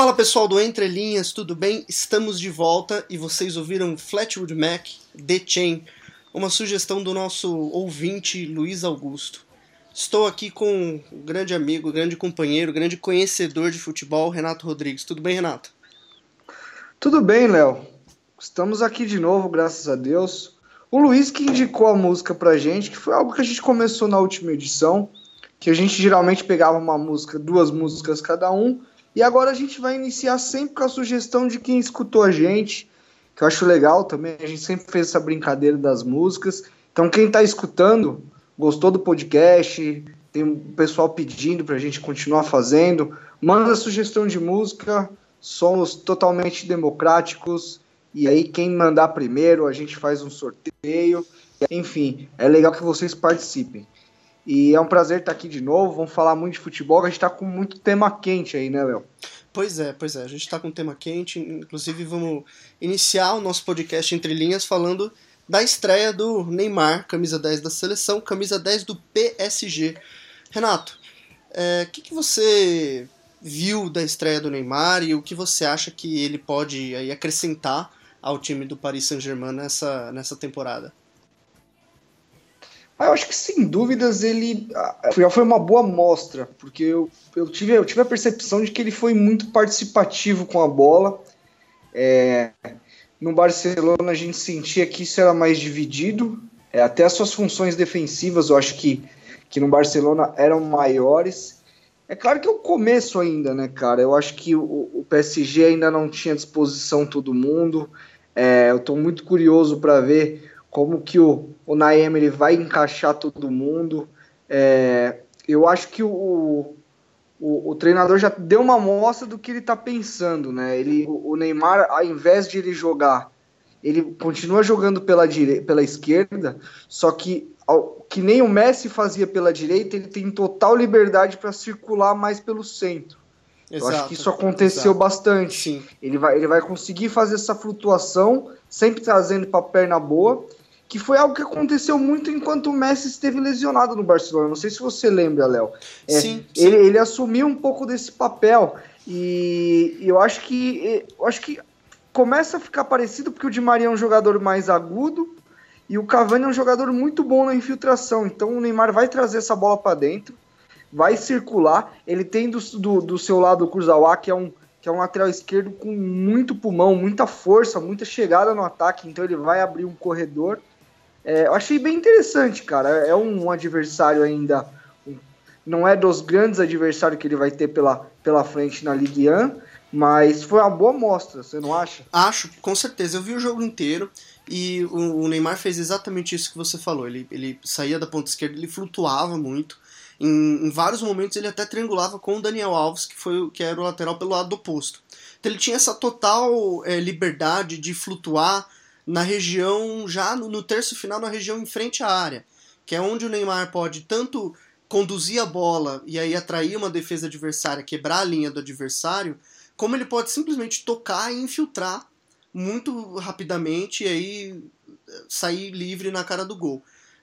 Fala pessoal do Entre Linhas, tudo bem? Estamos de volta e vocês ouviram Flatwood Mac, The Chain, uma sugestão do nosso ouvinte Luiz Augusto. Estou aqui com um grande amigo, grande companheiro, grande conhecedor de futebol, Renato Rodrigues. Tudo bem, Renato? Tudo bem, Léo. Estamos aqui de novo, graças a Deus. O Luiz que indicou a música pra gente, que foi algo que a gente começou na última edição, que a gente geralmente pegava uma música, duas músicas cada um, e agora a gente vai iniciar sempre com a sugestão de quem escutou a gente, que eu acho legal também. A gente sempre fez essa brincadeira das músicas. Então, quem está escutando, gostou do podcast, tem um pessoal pedindo para a gente continuar fazendo, manda sugestão de música. Somos totalmente democráticos. E aí, quem mandar primeiro, a gente faz um sorteio. Enfim, é legal que vocês participem. E é um prazer estar aqui de novo. Vamos falar muito de futebol, a gente está com muito tema quente aí, né, Léo? Pois é, pois é. A gente está com um tema quente. Inclusive, vamos iniciar o nosso podcast Entre Linhas falando da estreia do Neymar, camisa 10 da seleção, camisa 10 do PSG. Renato, o é, que, que você viu da estreia do Neymar e o que você acha que ele pode aí, acrescentar ao time do Paris Saint-Germain nessa, nessa temporada? Ah, eu acho que sem dúvidas ele já foi uma boa mostra, porque eu, eu, tive, eu tive a percepção de que ele foi muito participativo com a bola. É, no Barcelona a gente sentia que isso era mais dividido, é, até as suas funções defensivas eu acho que, que no Barcelona eram maiores. É claro que é o começo ainda, né, cara? Eu acho que o, o PSG ainda não tinha à disposição todo mundo. É, eu estou muito curioso para ver como que o, o Naem ele vai encaixar todo mundo. É, eu acho que o, o, o, treinador já deu uma amostra do que ele está pensando, né? Ele, o, Neymar, ao invés de ele jogar, ele continua jogando pela, dire... pela esquerda, só que ao, que nem o Messi fazia pela direita, ele tem total liberdade para circular mais pelo centro. Exato, eu acho que isso aconteceu exato. bastante. Sim. Ele vai, ele vai conseguir fazer essa flutuação, sempre trazendo para a perna boa que foi algo que aconteceu muito enquanto o Messi esteve lesionado no Barcelona. Não sei se você lembra, Léo. É, sim, sim. Ele, ele assumiu um pouco desse papel e, e eu acho que eu acho que começa a ficar parecido porque o Di Maria é um jogador mais agudo e o Cavani é um jogador muito bom na infiltração. Então o Neymar vai trazer essa bola para dentro, vai circular. Ele tem do, do, do seu lado o Kurzawa, que é um que é um lateral esquerdo com muito pulmão, muita força, muita chegada no ataque, então ele vai abrir um corredor é, eu achei bem interessante, cara. É um adversário ainda. Não é dos grandes adversários que ele vai ter pela, pela frente na Ligue 1, mas foi uma boa mostra, você não acha? Acho, com certeza. Eu vi o jogo inteiro e o, o Neymar fez exatamente isso que você falou. Ele, ele saía da ponta esquerda, ele flutuava muito. Em, em, vários momentos ele até triangulava com o Daniel Alves, que foi que era o lateral pelo lado oposto. Então ele tinha essa total é, liberdade de flutuar na região, já no, no terço final, na região em frente à área, que é onde o Neymar pode tanto conduzir a bola e aí atrair uma defesa adversária, quebrar a linha do adversário, como ele pode simplesmente tocar e infiltrar muito rapidamente e aí eh, sair livre na cara do gol.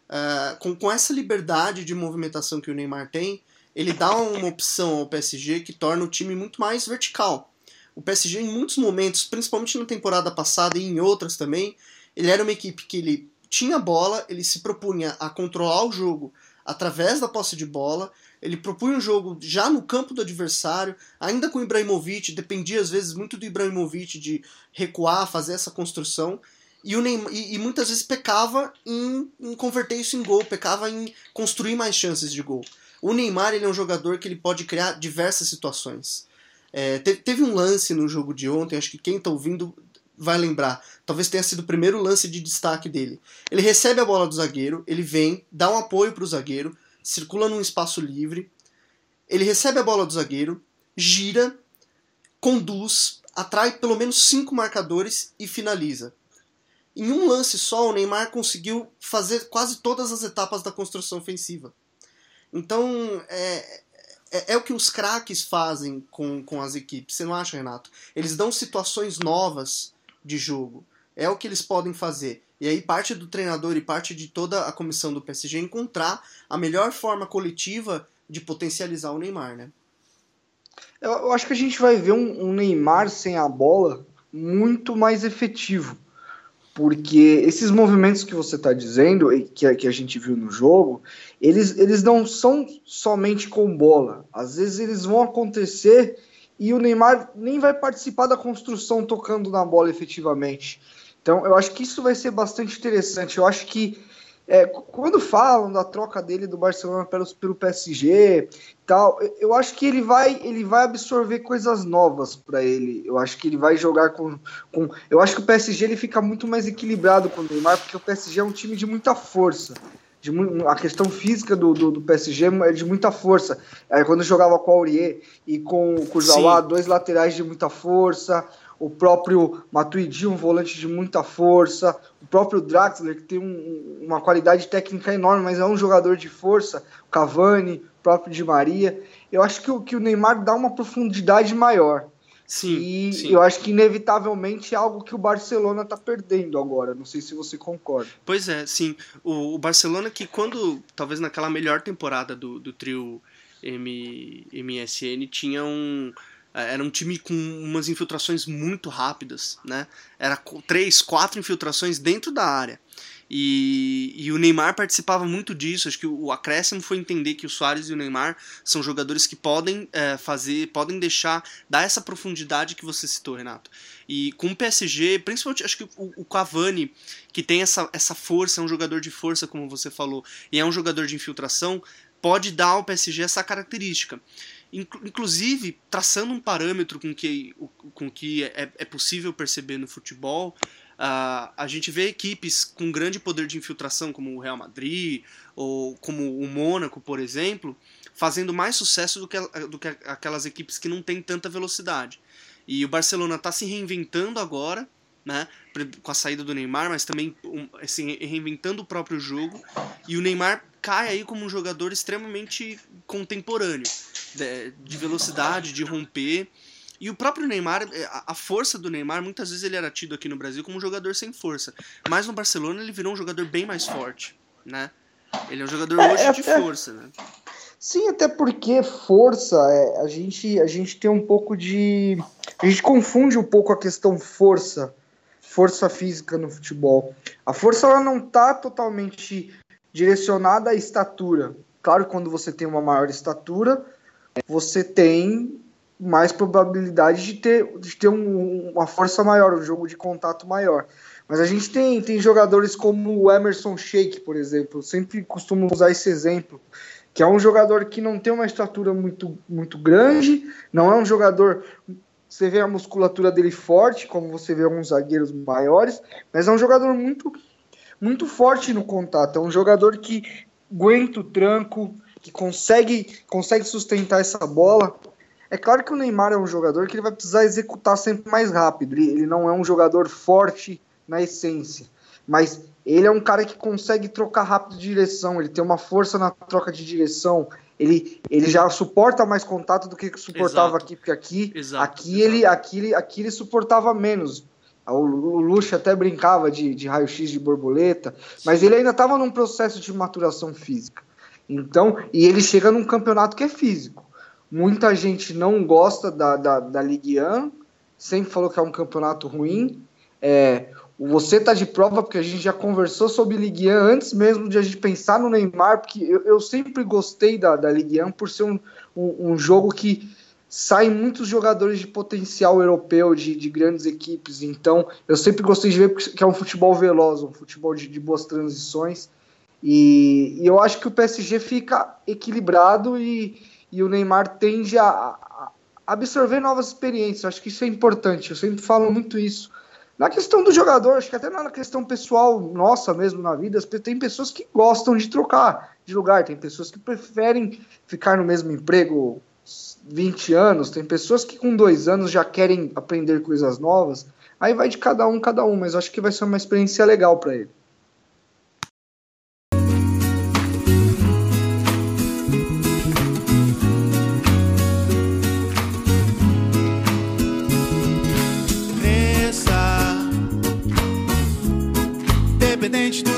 Uh, com, com essa liberdade de movimentação que o Neymar tem, ele dá uma opção ao PSG que torna o time muito mais vertical. O PSG, em muitos momentos, principalmente na temporada passada e em outras também, ele era uma equipe que ele tinha bola, ele se propunha a controlar o jogo através da posse de bola, ele propunha um jogo já no campo do adversário, ainda com o Ibrahimovic, dependia às vezes muito do Ibrahimovic de recuar, fazer essa construção, e, o Neymar, e, e muitas vezes pecava em, em, converter isso em gol, pecava em construir mais chances de gol. O Neymar ele é um jogador que ele pode criar diversas situações. É, te, teve um lance no jogo de ontem, acho que quem está ouvindo vai lembrar. Talvez tenha sido o primeiro lance de destaque dele. Ele recebe a bola do zagueiro, ele vem, dá um apoio para o zagueiro, circula num espaço livre, ele recebe a bola do zagueiro, gira, conduz, atrai pelo menos cinco marcadores e finaliza. Em um lance só, o Neymar conseguiu fazer quase todas as etapas da construção ofensiva. Então, é, é, é, o que os craques fazem com, com as equipes, você não acha, Renato? Eles dão situações novas de jogo. É o que eles podem fazer. E aí parte do treinador e parte de toda a comissão do PSG encontrar a melhor forma coletiva de potencializar o Neymar, né? Eu, eu acho que a gente vai ver um, um Neymar sem a bola muito mais efetivo porque esses movimentos que você está dizendo, que a, que a gente viu no jogo, eles, eles não são somente com bola. Às vezes eles vão acontecer e o Neymar nem vai participar da construção tocando na bola efetivamente. Então eu acho que isso vai ser bastante interessante. Eu acho que é, quando falam da troca dele do Barcelona pelo, pelo PSG tal, eu acho que ele vai ele vai absorver coisas novas para ele. Eu acho que ele vai jogar com, com eu acho que o PSG ele fica muito mais equilibrado com o Neymar porque o PSG é um time de muita força. De, a questão física do, do, do, PSG é de muita força. É, quando jogava com o Aurier e com, com o Jauá, dois laterais de muita força, o próprio Matuidi, um volante de muita força, o próprio Draxler, que tem um, uma qualidade técnica enorme, mas é um jogador de força, o Cavani, o próprio Di Maria. Eu acho que, que o Neymar dá uma profundidade maior. Sim, e sim. eu acho que inevitavelmente é algo que o Barcelona está perdendo agora. Não sei se você concorda. Pois é, sim. O, o Barcelona que quando, talvez naquela melhor temporada do, do trio M, MSN, tinha um era um time com umas infiltrações muito rápidas, né? Era três, quatro infiltrações dentro da área. E, e, o Neymar participava muito disso. Acho que o, acréscimo foi entender que o Soares e o Neymar são jogadores que podem é, fazer, podem deixar, dar essa profundidade que você citou, Renato. E com o PSG, principalmente, acho que o, o Cavani, que tem essa, essa força, é um jogador de força, como você falou, e é um jogador de infiltração, pode dar ao PSG essa característica inclusive traçando um parâmetro com que, com que é, é possível perceber no futebol, uh, a gente vê equipes com grande poder de infiltração, como o Real Madrid, ou como o Mônaco, por exemplo, fazendo mais sucesso do que, do que aquelas equipes que não têm tanta velocidade. E o Barcelona está se reinventando agora, né, com a saída do Neymar, mas também assim, reinventando o próprio jogo. E o Neymar cai aí como um jogador extremamente contemporâneo de velocidade, de romper. E o próprio Neymar, é, a força do Neymar, muitas vezes ele era tido aqui no Brasil como um jogador sem força. Mas no Barcelona ele virou um jogador bem mais forte, né? Ele é um jogador é, hoje é, de força, né? Sim, até porque força, é, a, gente, a gente tem um pouco de. A gente confunde um pouco a questão força, força física no futebol. A força ela não está totalmente direcionada à estatura. Claro, quando você tem uma maior estatura, você tem mais probabilidade de ter, de ter um, uma força maior, um jogo de contato maior. Mas a gente tem, tem jogadores como o Emerson Sheik, por exemplo, eu sempre costumo usar esse exemplo, que é um jogador que não tem uma estatura muito, muito grande, não é um jogador. Você vê a musculatura dele forte, como você vê alguns zagueiros maiores, mas é um jogador muito, muito forte no contato. É um jogador que aguenta o tranco, que consegue, consegue sustentar essa bola. É claro que o Neymar é um jogador que ele vai precisar executar sempre mais rápido. Ele, ele não é um jogador forte na essência, mas ele é um cara que consegue trocar rápido de direção. Ele tem uma força na troca de direção. Ele, ele já suporta mais contato do que suportava exato. aqui, porque aqui, exato, aqui, exato. Ele, aqui, ele, aqui ele suportava menos. O Luxo até brincava de, de raio-x de borboleta, mas ele ainda estava num processo de maturação física. Então, e ele chega num campeonato que é físico. Muita gente não gosta da, da, da Ligue 1, sempre falou que é um campeonato ruim. É, você tá de prova, porque a gente já conversou sobre Ligue 1 antes mesmo de a gente pensar no Neymar, porque eu, eu sempre gostei da, da Ligue 1 por ser um, um, um jogo que saem muitos jogadores de potencial europeu, de, de, grandes equipes. Então, eu sempre gostei de ver que é um futebol veloz, um futebol de, de boas transições. E, e, eu acho que o PSG fica equilibrado e, e o Neymar tende a, a, absorver novas experiências. Eu acho que isso é importante. Eu sempre falo muito isso. Na questão do jogador, acho que até na questão pessoal nossa mesmo na vida, tem pessoas que gostam de trocar de lugar, tem pessoas que preferem ficar no mesmo emprego 20 anos, tem pessoas que com dois anos já querem aprender coisas novas. Aí vai de cada um, cada um, mas acho que vai ser uma experiência legal para ele. independente do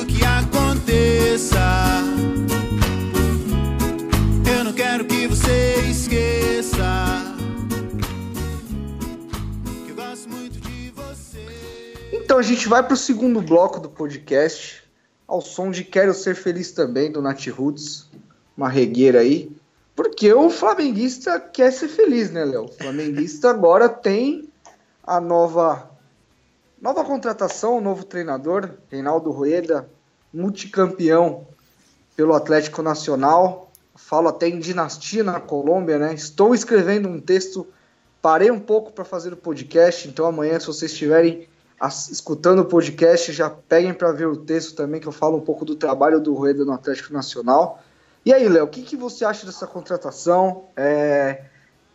a gente vai para o segundo bloco do podcast, ao som de Quero Ser Feliz também, do Nat Roots, uma regueira aí. Porque o flamenguista quer ser feliz, né, Léo? O flamenguista agora tem a nova nova contratação, o novo treinador, Reinaldo Rueda, multicampeão pelo Atlético Nacional. Falo até em dinastia na Colômbia, né? Estou escrevendo um texto, parei um pouco para fazer o podcast, então amanhã, se vocês escutando o podcast, já peguem para ver o texto também, que eu falo um pouco do trabalho do Rueda no Atlético Nacional. E aí, Léo, o que, que você acha dessa contratação? É,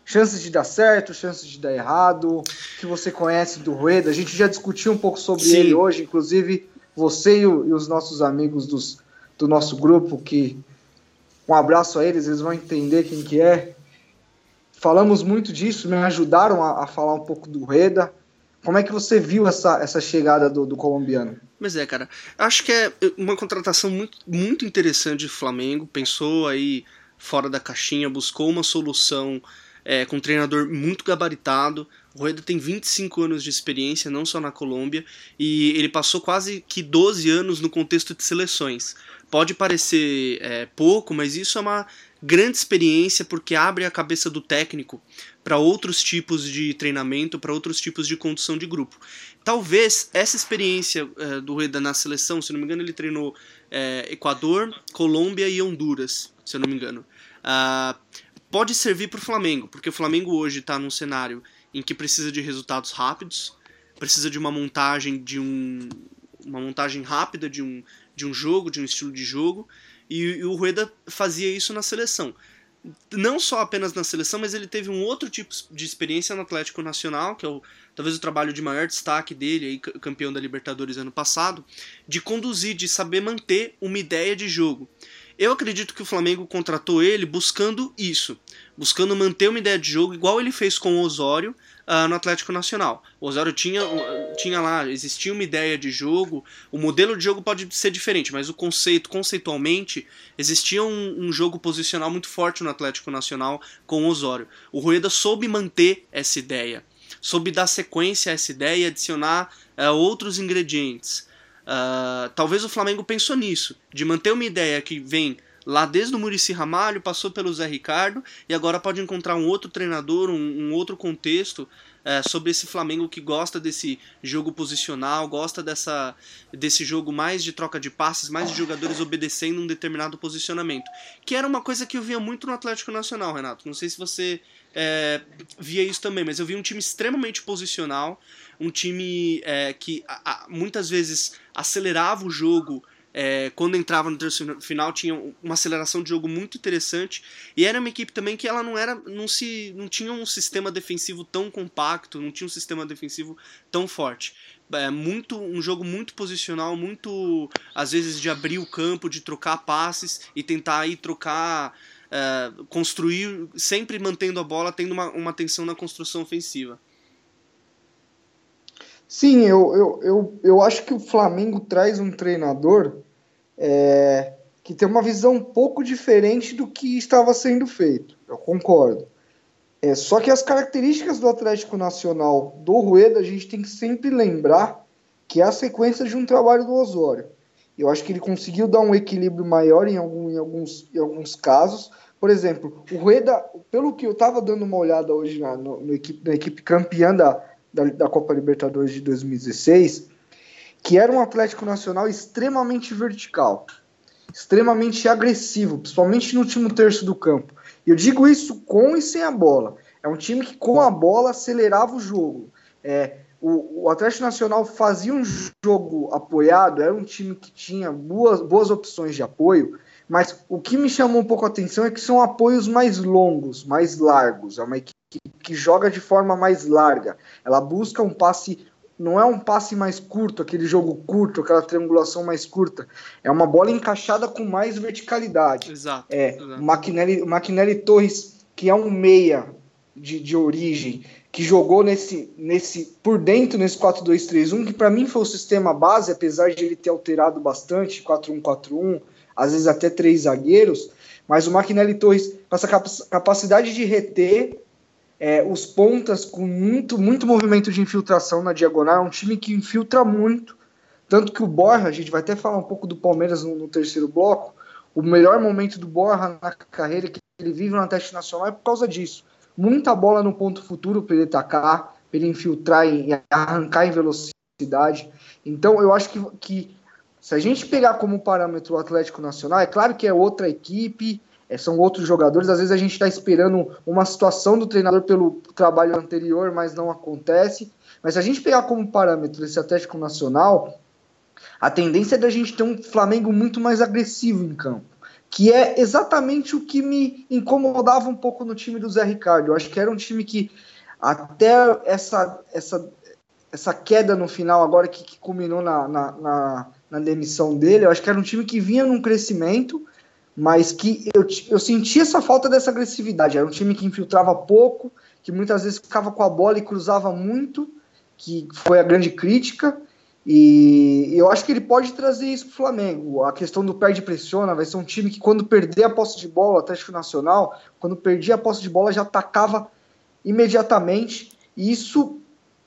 chances de dar certo, chances de dar errado? O que você conhece do Rueda? A gente já discutiu um pouco sobre Sim. ele hoje, inclusive você e, o, e os nossos amigos dos, do nosso grupo, que um abraço a eles, eles vão entender quem que é. Falamos muito disso, me ajudaram a, a falar um pouco do Rueda. Como é que você viu essa, essa chegada do, do colombiano? Mas é, cara, acho que é uma contratação muito, muito interessante do Flamengo. Pensou aí fora da caixinha, buscou uma solução é, com um treinador muito gabaritado. O Rueda tem 25 anos de experiência, não só na Colômbia, e ele passou quase que 12 anos no contexto de seleções. Pode parecer é, pouco, mas isso é uma grande experiência porque abre a cabeça do técnico para outros tipos de treinamento, para outros tipos de condução de grupo. Talvez essa experiência é, do Rueda na seleção, se não me engano, ele treinou é, Equador, Colômbia e Honduras, se eu não me engano. Uh, pode servir para o Flamengo, porque o Flamengo hoje está num cenário em que precisa de resultados rápidos, precisa de uma montagem de um uma montagem rápida de um, de um jogo, de um estilo de jogo, e, e o Rueda fazia isso na seleção não só apenas na seleção, mas ele teve um outro tipo de experiência no Atlético Nacional, que é o, talvez o trabalho de maior destaque dele, aí, campeão da Libertadores ano passado, de conduzir, de saber manter uma ideia de jogo. Eu acredito que o Flamengo contratou ele buscando isso, buscando manter uma ideia de jogo igual ele fez com o Osório, uh, no Atlético Nacional. O Osório tinha, tinha lá, existia uma ideia de jogo, o modelo de jogo pode ser diferente, mas o conceito, conceitualmente, existia um, um jogo posicional muito forte no Atlético Nacional com o Osório. O Rueda soube manter essa ideia, soube dar sequência a essa ideia e adicionar uh, outros ingredientes. Uh, talvez o Flamengo pensou nisso, de manter uma ideia que vem lá desde o Murici Ramalho, passou pelo Zé Ricardo e agora pode encontrar um outro treinador, um, um outro contexto é, sobre esse Flamengo que gosta desse jogo posicional, gosta dessa, desse jogo mais de troca de passes, mais de jogadores obedecendo um determinado posicionamento. Que era uma coisa que eu via muito no Atlético Nacional, Renato. Não sei se você é, via isso também, mas eu vi um time extremamente posicional, um time é, que a, a, muitas vezes acelerava o jogo é, quando entrava no terceiro final tinha uma aceleração de jogo muito interessante. E era uma equipe também que ela não era não se não tinha um sistema defensivo tão compacto não tinha um sistema defensivo tão forte. É muito um jogo muito posicional muito às vezes de abrir o campo de trocar passes e tentar aí trocar é, construir sempre mantendo a bola tendo uma, uma atenção na construção ofensiva Sim, eu, eu, eu, eu acho que o Flamengo traz um treinador é, que tem uma visão um pouco diferente do que estava sendo feito. Eu concordo. É, só que as características do Atlético Nacional do Rueda, a gente tem que sempre lembrar que é a sequência de um trabalho do Osório. Eu acho que ele conseguiu dar um equilíbrio maior em, algum, em, alguns, em alguns casos. Por exemplo, o Rueda, pelo que eu estava dando uma olhada hoje na, no, no equipe, na equipe campeã da, da, da Copa Libertadores de 2016, que era um Atlético Nacional extremamente vertical, extremamente agressivo, principalmente no último terço do campo. Eu digo isso com e sem a bola. É um time que com a bola acelerava o jogo. É, o, o Atlético Nacional fazia um jogo apoiado, era um time que tinha boas, boas opções de apoio, mas o que me chamou um pouco a atenção é que são apoios mais longos, mais largos. É uma equipe que joga de forma mais larga. Ela busca um passe, não é um passe mais curto, aquele jogo curto, aquela triangulação mais curta. É uma bola encaixada com mais verticalidade. Exato. É, exato. O Maquinelli, o Maquinelli Torres, que é um meia de, de origem, que jogou nesse, nesse por dentro nesse 4-2-3-1, que para mim foi o sistema base, apesar de ele ter alterado bastante, 4-1-4-1, às vezes até três zagueiros, mas o Maquinelli Torres, com essa capacidade de reter é, os pontas com muito, muito movimento de infiltração na diagonal. É um time que infiltra muito. Tanto que o Borja, a gente vai até falar um pouco do Palmeiras no, no terceiro bloco. O melhor momento do Borja na carreira que ele vive no teste nacional é por causa disso. Muita bola no ponto futuro para ele atacar, para ele infiltrar e arrancar em velocidade. Então, eu acho que, que se a gente pegar como parâmetro o Atlético Nacional, é claro que é outra equipe, são outros jogadores. Às vezes a gente está esperando uma situação do treinador pelo trabalho anterior, mas não acontece. Mas se a gente pegar como parâmetro esse Atlético Nacional, a tendência é da gente ter um Flamengo muito mais agressivo em campo. Que é exatamente o que me incomodava um pouco no time do Zé Ricardo. Eu acho que era um time que, até essa, essa, essa queda no final, agora que, que culminou na, na, na, na demissão dele, eu acho que era um time que vinha num crescimento, mas que eu, eu sentia essa falta dessa agressividade. Era um time que infiltrava pouco, que muitas vezes ficava com a bola e cruzava muito, que foi a grande crítica. E eu acho que ele pode trazer isso para o Flamengo. A questão do perde pressiona vai ser um time que, quando perder a posse de bola, o Atlético Nacional, quando perdia a posse de bola, já atacava imediatamente. E isso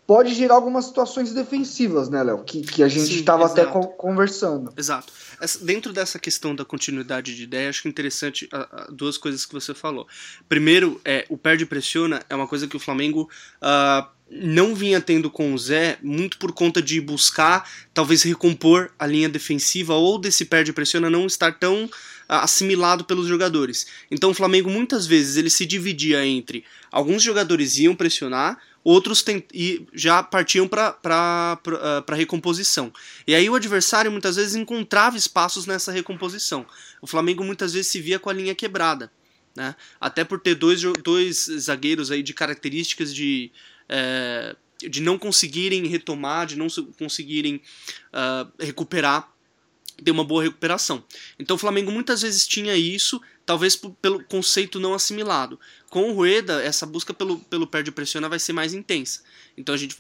pode gerar algumas situações defensivas, né, Léo? Que, que a gente estava até conversando. Exato. Essa, dentro dessa questão da continuidade de ideia, acho que é interessante a, a, duas coisas que você falou. Primeiro, é, o perde pressiona é uma coisa que o Flamengo uh, não vinha tendo com o Zé, muito por conta de buscar, talvez recompor a linha defensiva ou desse perde pressiona não estar tão assimilado pelos jogadores. Então o Flamengo muitas vezes ele se dividia entre alguns jogadores iam pressionar, outros e já partiam para uh, recomposição. E aí o adversário muitas vezes encontrava espaços nessa recomposição. O Flamengo muitas vezes se via com a linha quebrada. Né? Até por ter dois, dois zagueiros aí de características de, é, de não conseguirem retomar, de não conseguirem uh, recuperar, ter uma boa recuperação. Então o Flamengo muitas vezes tinha isso, talvez pelo conceito não assimilado. Com o Rueda, essa busca pelo, pelo perde pressiona vai ser mais intensa. Então a gente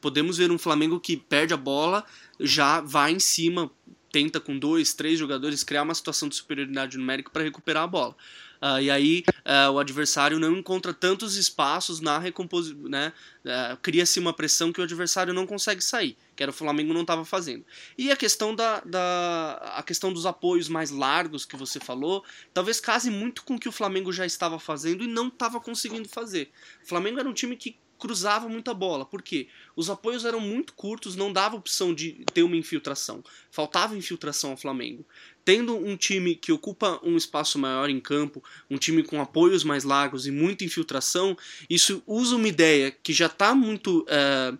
podemos ver um Flamengo que perde a bola, já vai em cima, tenta com dois, três jogadores criar uma situação de superioridade numérica para recuperar a bola. Uh, e aí uh, o adversário não encontra tantos espaços na recomposição, né? Uh, Cria-se uma pressão que o adversário não consegue sair, que era o Flamengo não estava fazendo. E a questão da, da a questão dos apoios mais largos que você falou, talvez case muito com o que o Flamengo já estava fazendo e não estava conseguindo fazer. O Flamengo era um time que cruzava muita bola. Por quê? Os apoios eram muito curtos, não dava opção de ter uma infiltração. Faltava infiltração ao Flamengo. Tendo um time que ocupa um espaço maior em campo, um time com apoios mais largos e muita infiltração, isso usa uma ideia que já está muito. Uh,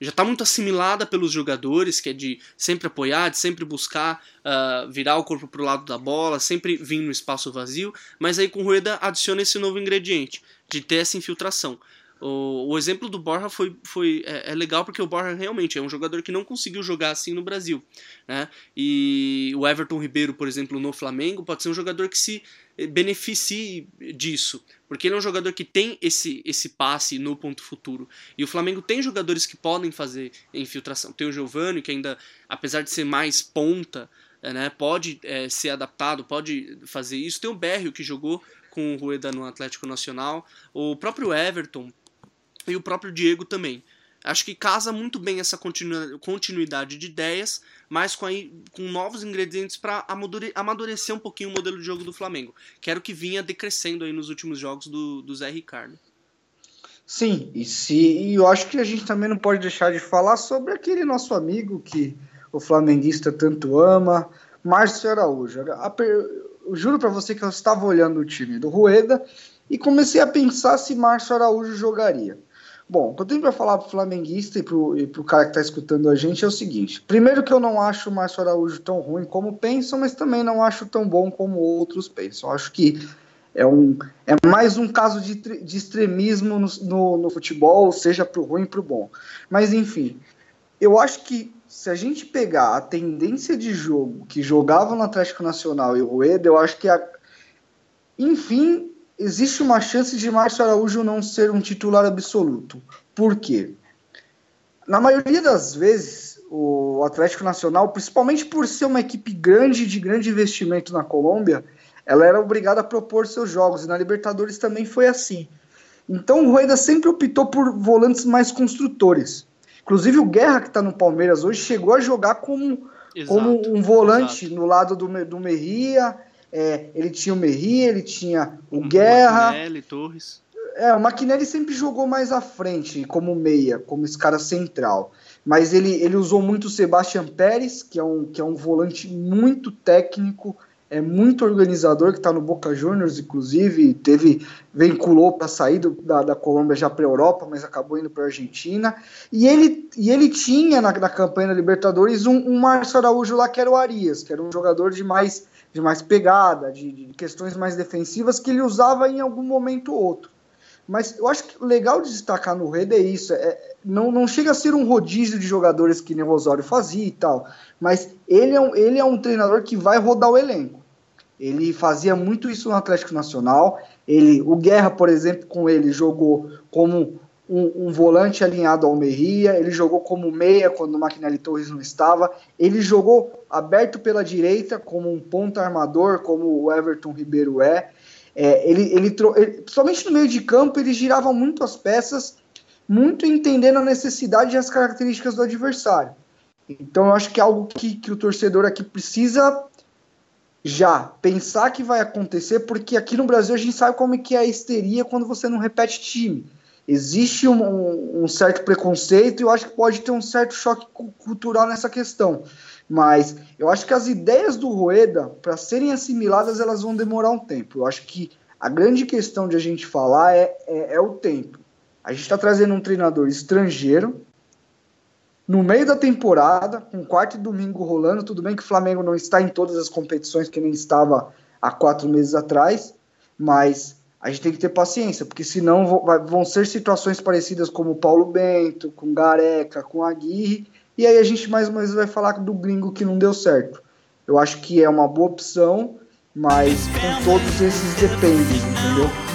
já está muito assimilada pelos jogadores, que é de sempre apoiar, de sempre buscar uh, virar o corpo para o lado da bola, sempre vir no espaço vazio, mas aí com o Rueda adiciona esse novo ingrediente, de ter essa infiltração. O, o exemplo do Borja foi, foi é, é, legal porque o Borja realmente é um jogador que não conseguiu jogar assim no Brasil. Né? E o Everton Ribeiro, por exemplo, no Flamengo, pode ser um jogador que se eh, beneficie disso, porque ele é um jogador que tem esse, esse passe no ponto futuro. E o Flamengo tem jogadores que podem fazer infiltração. Tem o Giovani, que ainda, apesar de ser mais ponta, eh, né, pode é, ser adaptado, pode fazer isso. Tem o Berrio, que jogou com o Rueda no Atlético Nacional. O próprio Everton e o próprio Diego também. Acho que casa muito bem essa continuidade de ideias, mas com, com novos ingredientes para amadurecer um pouquinho o modelo de jogo do Flamengo, que era o que vinha decrescendo aí nos últimos jogos do, do Zé Ricardo. Sim, e, se, e eu acho que a gente também não pode deixar de falar sobre aquele nosso amigo que o flamenguista tanto ama, Márcio Araújo. Eu juro para você que eu estava olhando o time do Rueda e comecei a pensar se Márcio Araújo jogaria. Bom, o que eu tenho para falar pro flamenguista e e pro cara que está escutando a gente é o seguinte: primeiro, que eu não acho o Márcio Araújo tão ruim como pensam, mas também não acho tão bom como outros pensam. Eu acho que é, um, é mais um caso de, de extremismo no, no, no futebol, seja pro ruim e pro bom. Mas enfim, eu acho que se a gente pegar a tendência de jogo que jogava no Atlético Nacional e o Rueda, eu acho que a, enfim existe uma chance de Márcio Araújo não ser um titular absoluto. Por quê? Na maioria das vezes, o Atlético Nacional, principalmente por ser uma equipe grande, de grande investimento na Colômbia, ela era obrigada a propor seus jogos, e na Libertadores também foi assim. Então o Rueda sempre optou por volantes mais construtores. Inclusive o Guerra, que está no Palmeiras hoje, chegou a jogar como, como um volante exato. no lado do, do Merria. É, ele tinha o Merria, ele tinha o um Guerra. Maquinelli, Torres. É, o Maquinelli sempre jogou mais à frente, como meia, como esse cara central. Mas ele, ele usou muito o Sebastian Pérez, que é um, que é um volante muito técnico, é muito organizador, que está no Boca Juniors, inclusive, teve vinculou para sair do, da, da Colômbia já para a Europa, mas acabou indo para a Argentina. E ele, e ele tinha na, na campanha da Libertadores um, um Márcio Araújo lá que era o Arias, que era um jogador de mais, de mais pegada, de, de questões mais defensivas, que ele usava em algum momento ou outro. Mas eu acho que legal de destacar no Rede é isso. É, não, não chega a ser um rodízio de jogadores que nem o Rosário fazia e tal. Mas ele é, um, ele é um treinador que vai rodar o elenco. Ele fazia muito isso no Atlético Nacional. Ele, o Guerra, por exemplo, com ele jogou como um, um, volante alinhado ao Merria, ele jogou como meia quando o Maquinelli Torres não estava, ele jogou aberto pela direita como um ponta armador, como o Everton Ribeiro é. É, ele, ele, ele, somente no meio de campo, ele girava muito as peças, muito entendendo a necessidade e as características do adversário. Então, eu acho que é algo que, que o torcedor aqui precisa já pensar que vai acontecer, porque aqui no Brasil a gente sabe como é que é a histeria quando você não repete time. Existe um, um certo preconceito e eu acho que pode ter um certo choque cultural nessa questão. Mas eu acho que as ideias do Rueda, para serem assimiladas, elas vão demorar um tempo. Eu acho que a grande questão de a gente falar é, é, é o tempo. A gente está trazendo um treinador estrangeiro no meio da temporada, com quarto e domingo rolando. Tudo bem que o Flamengo não está em todas as competições que nem estava há quatro meses atrás, mas a gente tem que ter paciência, porque senão vão ser situações parecidas como o Paulo Bento, com Gareca, com Aguirre, e aí a gente mais uma vez vai falar do gringo que não deu certo. Eu acho que é uma boa opção, mas com todos esses dependem, entendeu?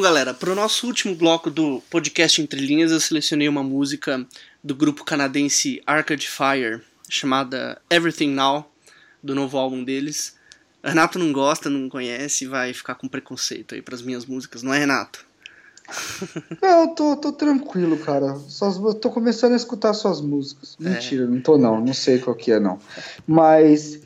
Galera, para o nosso último bloco do podcast Entre Linhas, eu selecionei uma música do grupo canadense Arcade Fire, chamada Everything Now, do novo álbum deles. Renato não gosta, não conhece, vai ficar com preconceito aí para as minhas músicas, não é, Renato? Não, eu tô, tô tranquilo, cara. Só, eu tô começando a escutar suas músicas. É. Mentira, é. não tô não, não sei qual que é não. Mas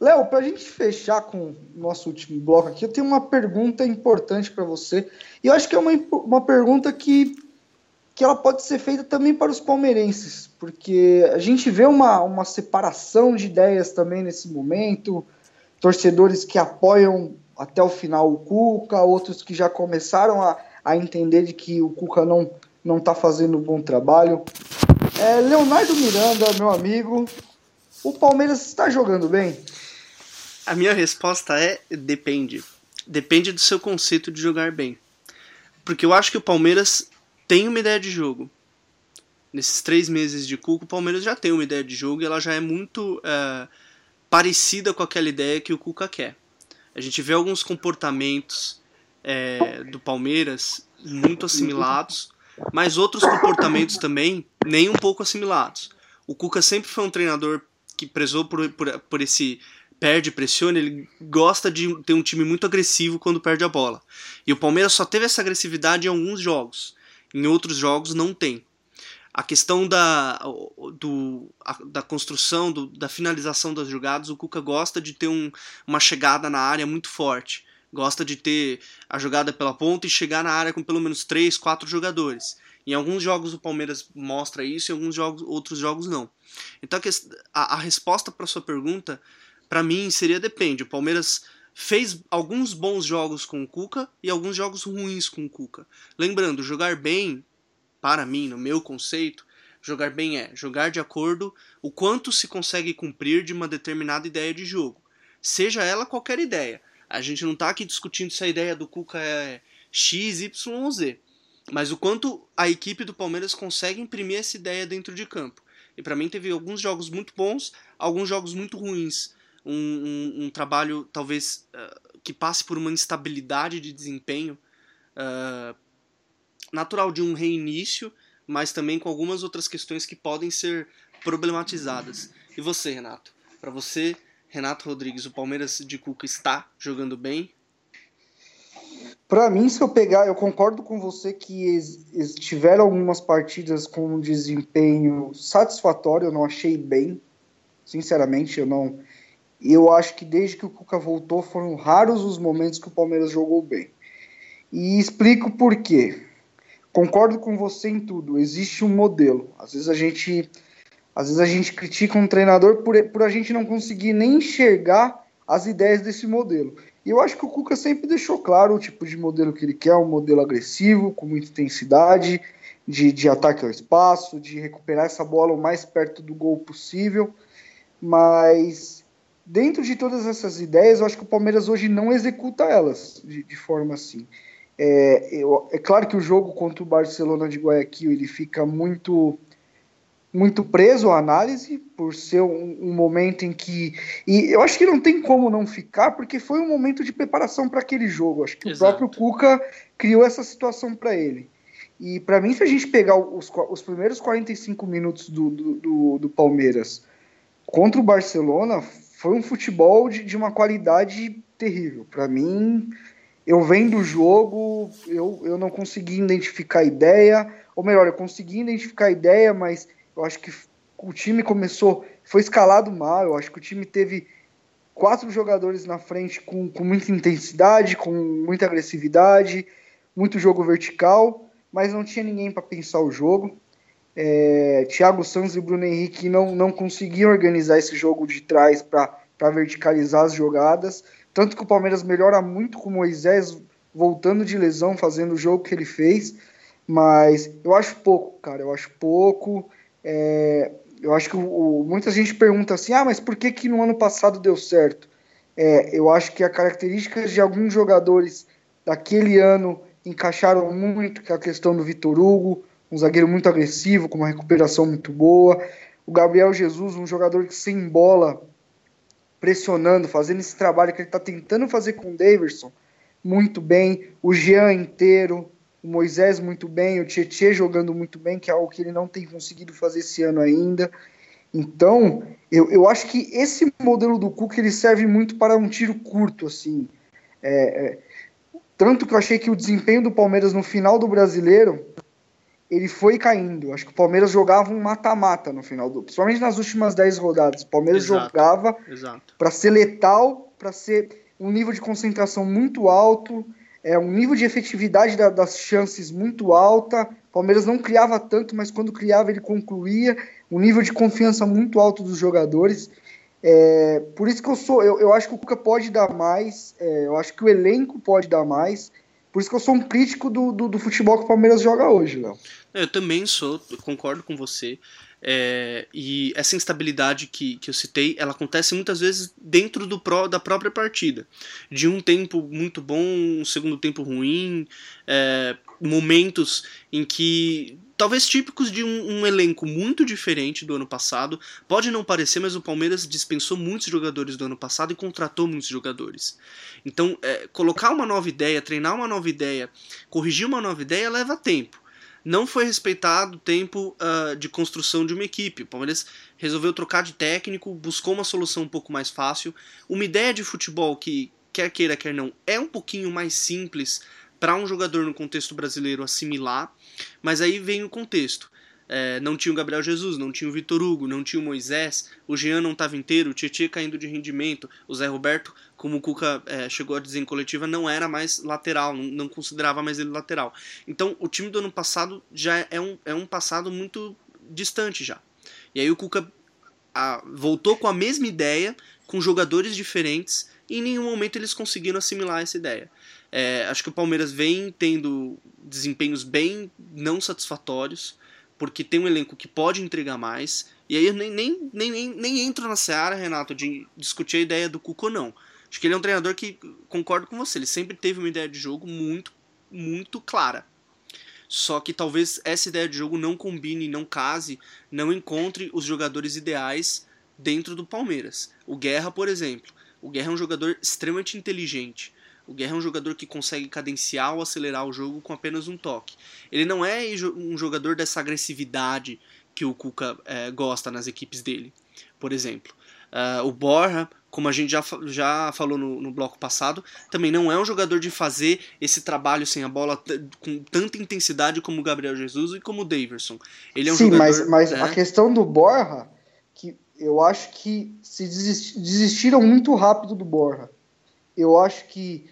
Léo, para a gente fechar com o nosso último bloco aqui, eu tenho uma pergunta importante para você. E eu acho que é uma, uma pergunta que, que ela pode ser feita também para os palmeirenses, porque a gente vê uma, uma separação de ideias também nesse momento, torcedores que apoiam até o final o Cuca, outros que já começaram a, a entender de que o Cuca não não está fazendo um bom trabalho. É, Leonardo Miranda, meu amigo, o Palmeiras está jogando bem? A minha resposta é depende. Depende do seu conceito de jogar bem. Porque eu acho que o Palmeiras tem uma ideia de jogo. Nesses três meses de Cuca, o Palmeiras já tem uma ideia de jogo e ela já é muito uh, parecida com aquela ideia que o Cuca quer. A gente vê alguns comportamentos é, do Palmeiras muito assimilados, mas outros comportamentos também nem um pouco assimilados. O Cuca sempre foi um treinador que prezou por, por, por esse perde, pressiona, ele gosta de ter um time muito agressivo quando perde a bola. E o Palmeiras só teve essa agressividade em alguns jogos. Em outros jogos não tem. A questão da, do, a, da construção, do, da finalização das jogadas, o Cuca gosta de ter um, uma chegada na área muito forte. Gosta de ter a jogada pela ponta e chegar na área com pelo menos três, quatro jogadores. Em alguns jogos o Palmeiras mostra isso, em alguns jogos, outros jogos não. Então a, a resposta para sua pergunta para mim seria depende. O Palmeiras fez alguns bons jogos com o Cuca e alguns jogos ruins com o Cuca. Lembrando, jogar bem, para mim, no meu conceito, jogar bem é jogar de acordo o quanto se consegue cumprir de uma determinada ideia de jogo. Seja ela qualquer ideia. A gente não está aqui discutindo se a ideia do Cuca é X, Y ou Z, mas o quanto a equipe do Palmeiras consegue imprimir essa ideia dentro de campo. E para mim teve alguns jogos muito bons, alguns jogos muito ruins. Um, um, um trabalho talvez uh, que passe por uma instabilidade de desempenho uh, natural de um reinício, mas também com algumas outras questões que podem ser problematizadas. E você, Renato? Para você, Renato Rodrigues, o Palmeiras de Cuca está jogando bem? Para mim, se eu pegar, eu concordo com você que tiveram algumas partidas com um desempenho satisfatório, eu não achei bem, sinceramente, eu não. Eu acho que desde que o Cuca voltou foram raros os momentos que o Palmeiras jogou bem. E explico por quê. Concordo com você em tudo. Existe um modelo. Às vezes a gente, às vezes a gente critica um treinador por, por a gente não conseguir nem enxergar as ideias desse modelo. E eu acho que o Cuca sempre deixou claro o tipo de modelo que ele quer, um modelo agressivo, com muita intensidade, de, de ataque ao espaço, de recuperar essa bola o mais perto do gol possível. Mas dentro de todas essas ideias, eu acho que o Palmeiras hoje não executa elas de, de forma assim. É, eu, é claro que o jogo contra o Barcelona de Guayaquil ele fica muito muito preso à análise, por ser um, um, momento em que. E eu acho que não tem como não ficar, porque foi um momento de preparação para aquele jogo. Acho que Exato. o próprio Cuca criou essa situação para ele. E para mim, se a gente pegar os, os primeiros 45 minutos do, do, do, do, Palmeiras contra o Barcelona, foi um futebol de, de uma qualidade terrível. Para mim, eu vendo o jogo, eu, eu não consegui identificar a ideia, ou melhor, eu consegui identificar a ideia, mas eu acho que o time começou, foi escalado mal. Eu acho que o time teve quatro jogadores na frente com, com muita intensidade, com muita agressividade, muito jogo vertical, mas não tinha ninguém para pensar o jogo. É, Thiago Santos e Bruno Henrique não, não conseguiam organizar esse jogo de trás para verticalizar as jogadas. Tanto que o Palmeiras melhora muito com o Moisés voltando de lesão, fazendo o jogo que ele fez. Mas eu acho pouco, cara. Eu acho pouco. É, eu acho que o, muita gente pergunta assim, ah, mas por que, que no ano passado deu certo? É, eu acho que a característica de alguns jogadores daquele ano encaixaram muito, que é a questão do Vitor Hugo, um zagueiro muito agressivo, com uma recuperação muito boa. O Gabriel Jesus, um jogador que sem bola, pressionando, fazendo esse trabalho que ele está tentando fazer com o Daverson, muito bem. O Jean inteiro, o Moisés muito bem, o Tietchan jogando muito bem, que é algo que ele não tem conseguido fazer esse ano ainda. Então, eu, eu acho que esse modelo do Cuca ele serve muito para um tiro curto, assim. É, é, tanto que eu achei que o desempenho do Palmeiras no final do Brasileiro ele foi caindo. Acho que o Palmeiras jogava um mata-mata no final do, principalmente nas últimas 10 rodadas. O Palmeiras exato, jogava para ser letal, para ser um nível de concentração muito alto, é um nível de efetividade da, das chances muito alta. O Palmeiras não criava tanto, mas quando criava ele concluía. Um nível de confiança muito alto dos jogadores. É, por isso que eu sou, eu, eu acho que o Cuca pode dar mais, é, eu acho que o elenco pode dar mais. Por isso que eu sou um crítico do, do, do futebol que o Palmeiras joga hoje, Léo. Eu também sou, concordo com você. É, e essa instabilidade que, que eu citei, ela acontece muitas vezes dentro do pró, da própria partida. De um tempo muito bom, um segundo tempo ruim, é, momentos em que talvez típicos de um, um, elenco muito diferente do ano passado. Pode não parecer, mas o Palmeiras dispensou muitos jogadores do ano passado e contratou muitos jogadores. Então, é, colocar uma nova ideia, treinar uma nova ideia, corrigir uma nova ideia leva tempo não foi respeitado o tempo uh, de construção de uma equipe. O Palmeiras resolveu trocar de técnico, buscou uma solução um pouco mais fácil. Uma ideia de futebol que, quer queira, quer não, é um pouquinho mais simples para um jogador no contexto brasileiro assimilar, mas aí vem o contexto. É, não tinha o Gabriel Jesus, não tinha o Vitor Hugo, não tinha o Moisés, o Jean não estava inteiro, o Tietchan caindo de rendimento, o Zé Roberto, como o Cuca é, chegou a dizer em coletiva, não era mais lateral, não, não, considerava mais ele lateral. Então o time do ano passado já é um, é um passado muito distante já. E aí o Cuca a, voltou com a mesma ideia, com jogadores diferentes, e em nenhum momento eles conseguiram assimilar essa ideia. É, acho que o Palmeiras vem tendo desempenhos bem não satisfatórios porque tem um elenco que pode entregar mais. E aí eu nem, nem, nem, nem entro na seara, Renato, de discutir a ideia do Cuco, não. Acho que ele é um treinador que, concordo com você, ele sempre teve uma ideia de jogo muito, muito clara. Só que talvez essa ideia de jogo não combine, não case, não encontre os jogadores ideais dentro do Palmeiras. O Guerra, por exemplo. O Guerra é um jogador extremamente inteligente. O Guerra é um jogador que consegue cadenciar ou acelerar o jogo com apenas um toque. Ele não é um jogador dessa agressividade que o Cuca é, gosta nas equipes dele, por exemplo. Uh, o Borja, como a gente já, já falou no, no, bloco passado, também não é um jogador de fazer esse trabalho sem a bola com tanta intensidade como o Gabriel Jesus e como o Daverson. Ele é um Sim, jogador, mas, mas né? a questão do Borja, que eu acho que se desistiram muito rápido do Borja. Eu acho que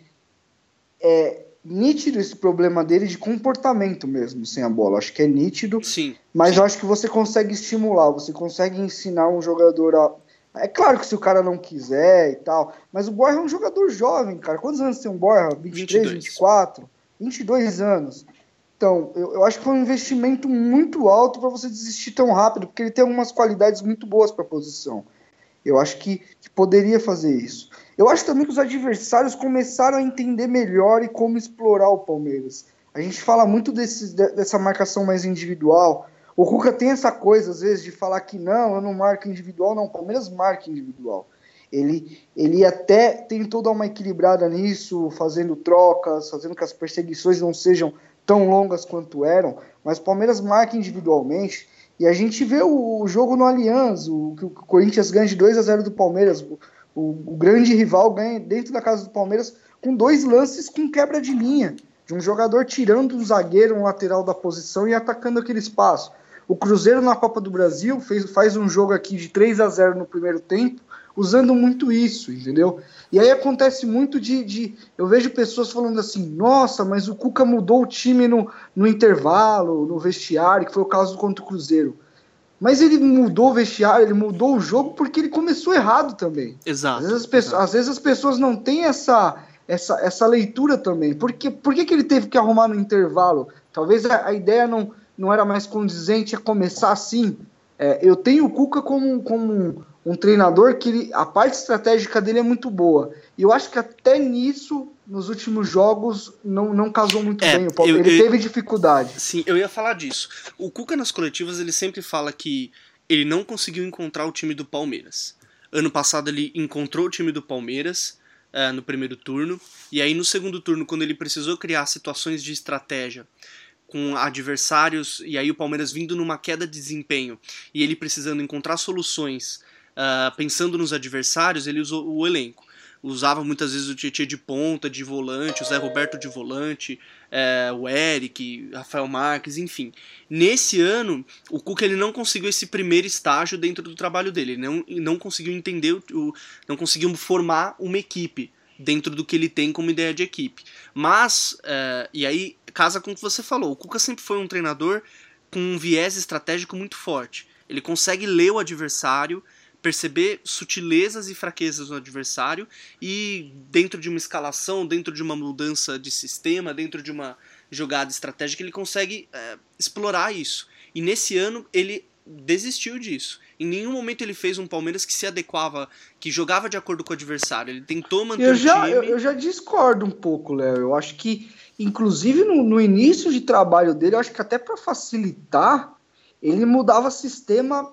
é nítido esse problema dele de comportamento mesmo sem a bola. Acho que é nítido. Sim. Mas sim. eu acho que você consegue estimular, você consegue ensinar um jogador a é claro que se o cara não quiser e tal, mas o Borja é um jogador jovem, cara. Quantos anos tem um Borja? 23, 22. 24? 22 anos. Então, eu, eu acho que foi um investimento muito alto para você desistir tão rápido, porque ele tem algumas qualidades muito boas para a posição. Eu acho que, que poderia fazer isso. Eu acho também que os adversários começaram a entender melhor e como explorar o Palmeiras. A gente fala muito desse, dessa marcação mais individual, o Cuca tem essa coisa, às vezes, de falar que não, eu não marco individual, não, o Palmeiras marca individual. Ele, ele até tentou dar uma equilibrada nisso, fazendo trocas, fazendo que as perseguições não sejam tão longas quanto eram, mas o Palmeiras marca individualmente. E a gente vê o, o jogo no Allianz, o, o Corinthians ganha de 2 a 0 do Palmeiras, o, o, o grande rival ganha dentro da casa do Palmeiras com dois lances com quebra de linha, de um jogador tirando um zagueiro, um lateral da posição e atacando aquele espaço. O Cruzeiro na Copa do Brasil fez, faz um jogo aqui de 3 a 0 no primeiro tempo, usando muito isso, entendeu? E aí acontece muito de, de, Eu vejo pessoas falando assim: nossa, mas o Cuca mudou o time no, no intervalo, no vestiário, que foi o caso contra o Cruzeiro. Mas ele mudou o vestiário, ele mudou o jogo porque ele começou errado também. Exato. Às vezes as, pessoas, às vezes as pessoas não têm essa, essa, essa leitura também. Por que, por que, que ele teve que arrumar no intervalo? Talvez a, a ideia não não era mais condizente a começar assim. É, eu tenho o Cuca como, como um, um treinador que ele, a parte estratégica dele é muito boa. E eu acho que até nisso, nos últimos jogos, não, não casou muito É, bem. Eu- ele eu- teve dificuldade. Sim, eu ia falar disso. O Cuca nas coletivas ele sempre fala que ele não conseguiu encontrar o time do Palmeiras. Ano passado ele encontrou o time do Palmeiras eh, no primeiro turno, e aí no segundo turno, quando ele precisou criar situações de estratégia com adversários, e aí o Palmeiras vindo numa queda de desempenho, e ele precisando encontrar soluções ah, pensando nos adversários, ele usou o elenco. Usava muitas vezes o Tietchan de ponta, de volante, o Zé Roberto de volante, é, o Eric, Rafael Marques, enfim. Nesse ano, o Cuca ele não conseguiu esse primeiro estágio dentro do trabalho dele. Ele não, não conseguiu entender, o, não conseguiu formar uma equipe dentro do que ele tem como ideia de equipe. Mas, é, e aí casa com o que você falou, o Cuca sempre foi um treinador com um viés estratégico muito forte. Ele consegue ler o adversário, perceber sutilezas e fraquezas no adversário e dentro de uma escalação, dentro de uma mudança de sistema, dentro de uma jogada estratégica, ele consegue é, explorar isso. E nesse ano ele desistiu disso. Em nenhum momento ele fez um Palmeiras que se adequava, que jogava de acordo com o adversário. Ele tentou manter Eu o já, time. eu, eu já discordo um pouco, Léo. Eu acho que, inclusive no, no início de trabalho dele, eu acho que até para facilitar, ele mudava sistema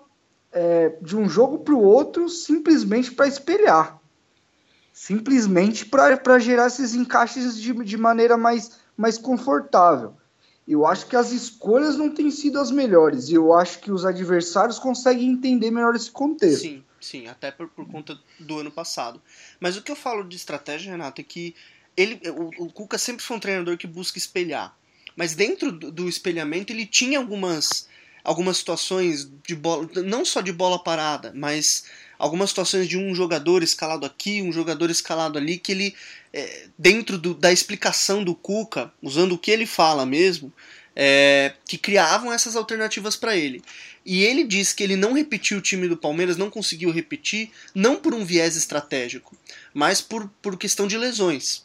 é, de um jogo para o outro simplesmente para espelhar. Simplesmente para gerar esses encaixes de, de maneira mais, mais confortável. Eu acho que as escolhas não têm sido as melhores. E eu acho que os adversários conseguem entender melhor esse contexto. Sim, sim, até por, por conta do ano passado. Mas o que eu falo de estratégia, Renato, é que ele, o, o Cuca sempre foi um treinador que busca espelhar. Mas dentro do, do espelhamento ele tinha algumas, algumas situações de bola, não só de bola parada, mas algumas situações de um jogador escalado aqui, um jogador escalado ali, que ele, é, dentro do- da explicação do Cuca, usando o que ele fala mesmo, é, que criavam essas alternativas para ele. E ele diz que ele não repetiu o time do Palmeiras, não conseguiu repetir, não por um viés estratégico, mas por, por questão de lesões.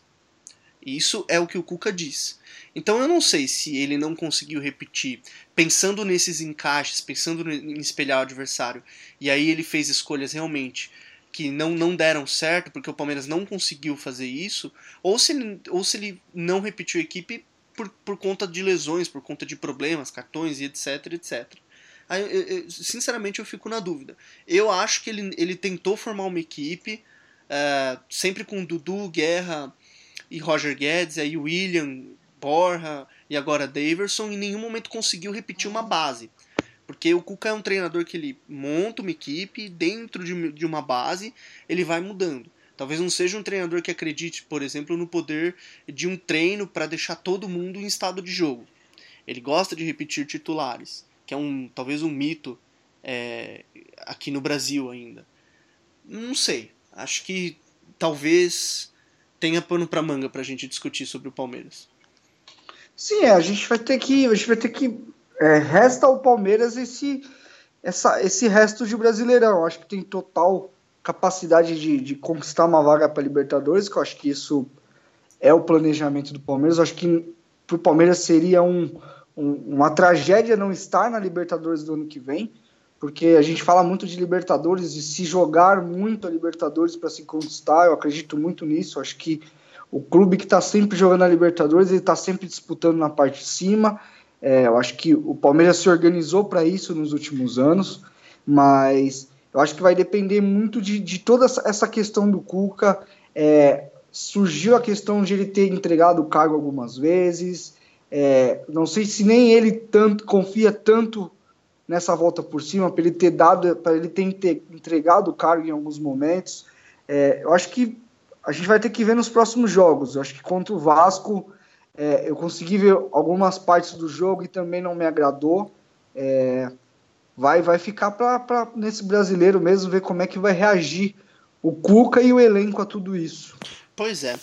Isso é o que o Cuca diz. Então eu não sei se ele não conseguiu repetir, pensando nesses encaixes, pensando em espelhar o adversário, e aí ele fez escolhas realmente que não, não deram certo, porque o Palmeiras não conseguiu fazer isso, ou se ele, ou se ele não repetiu a equipe por, por conta de lesões, por conta de problemas, cartões e etc, etc. Aí, eu, eu, sinceramente, eu fico na dúvida. Eu acho que ele, ele tentou formar uma equipe, uh, sempre com Dudu, Guerra e Roger Guedes, aí William, Borja e agora Daverson, em nenhum momento conseguiu repetir uma base. Porque o Cuca é um treinador que ele monta uma equipe dentro de, de uma base, ele vai mudando. Talvez não seja um treinador que acredite, por exemplo, no poder de um treino para deixar todo mundo em estado de jogo. Ele gosta de repetir titulares, que é um talvez um mito é, aqui no Brasil ainda. Não sei. Acho que talvez tenha pano para manga para a gente discutir sobre o Palmeiras. Sim, a gente vai ter que a gente vai ter que é, resta ao Palmeiras esse, essa, esse resto de Brasileirão. Acho que tem total capacidade de, de conquistar uma vaga para Libertadores, que eu acho que isso é o planejamento do Palmeiras. Eu acho que para o Palmeiras seria um, um, uma tragédia não estar na Libertadores do ano que vem, porque a gente fala muito de Libertadores e se jogar muito a Libertadores para se conquistar. Eu acredito muito nisso. Acho que o clube que está sempre jogando a Libertadores, ele está sempre disputando na parte de cima é, eu acho que o Palmeiras se organizou para isso nos últimos anos, mas eu acho que vai depender muito de, de toda essa questão do Cuca. É, surgiu a questão de ele ter entregado o cargo algumas vezes. É, não sei se nem ele tanto confia tanto nessa volta por cima para ele ter dado, para ele ter entregado o cargo em alguns momentos. É, eu acho que a gente vai ter que ver nos próximos jogos. Eu acho que contra o Vasco é, eu consegui ver algumas partes do jogo e também não me agradou. É, vai, vai ficar para nesse brasileiro mesmo ver como é que vai reagir o Cuca e o elenco a tudo isso. Pois é.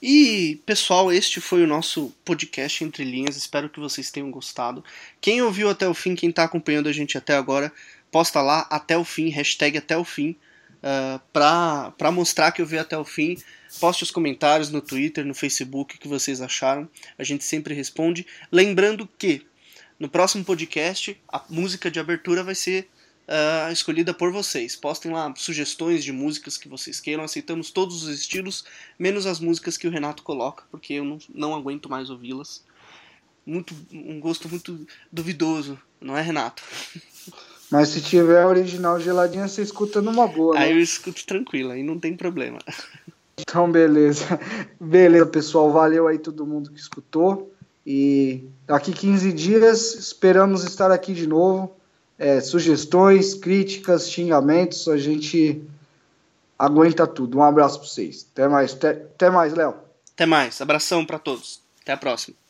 E, pessoal, este foi o nosso podcast Entre Linhas. Espero que vocês tenham gostado. Quem ouviu até o fim, quem está acompanhando a gente até agora, posta lá até o fim, hashtag até o fim, uh, mostrar que eu vi até o fim. Poste os comentários no Twitter, no Facebook, o que vocês acharam. A gente sempre responde. Lembrando que no próximo podcast a música de abertura vai ser uh, escolhida por vocês. Postem lá sugestões de músicas que vocês queiram. Aceitamos todos os estilos, menos as músicas que o Renato coloca, porque eu não, não aguento mais ouvi-las. Muito, um gosto muito duvidoso, não é, Renato? Mas se tiver original geladinha, você escuta numa boa. Né? Aí eu escuto tranquilo, aí não tem problema. Então, beleza. Beleza, pessoal. Valeu aí todo mundo que escutou. E daqui 15 dias esperamos estar aqui de novo. É, sugestões, críticas, xingamentos, a gente aguenta tudo. Um abraço para vocês. Até mais, até, até mais, Léo. Até mais. Abração para todos. Até a próxima.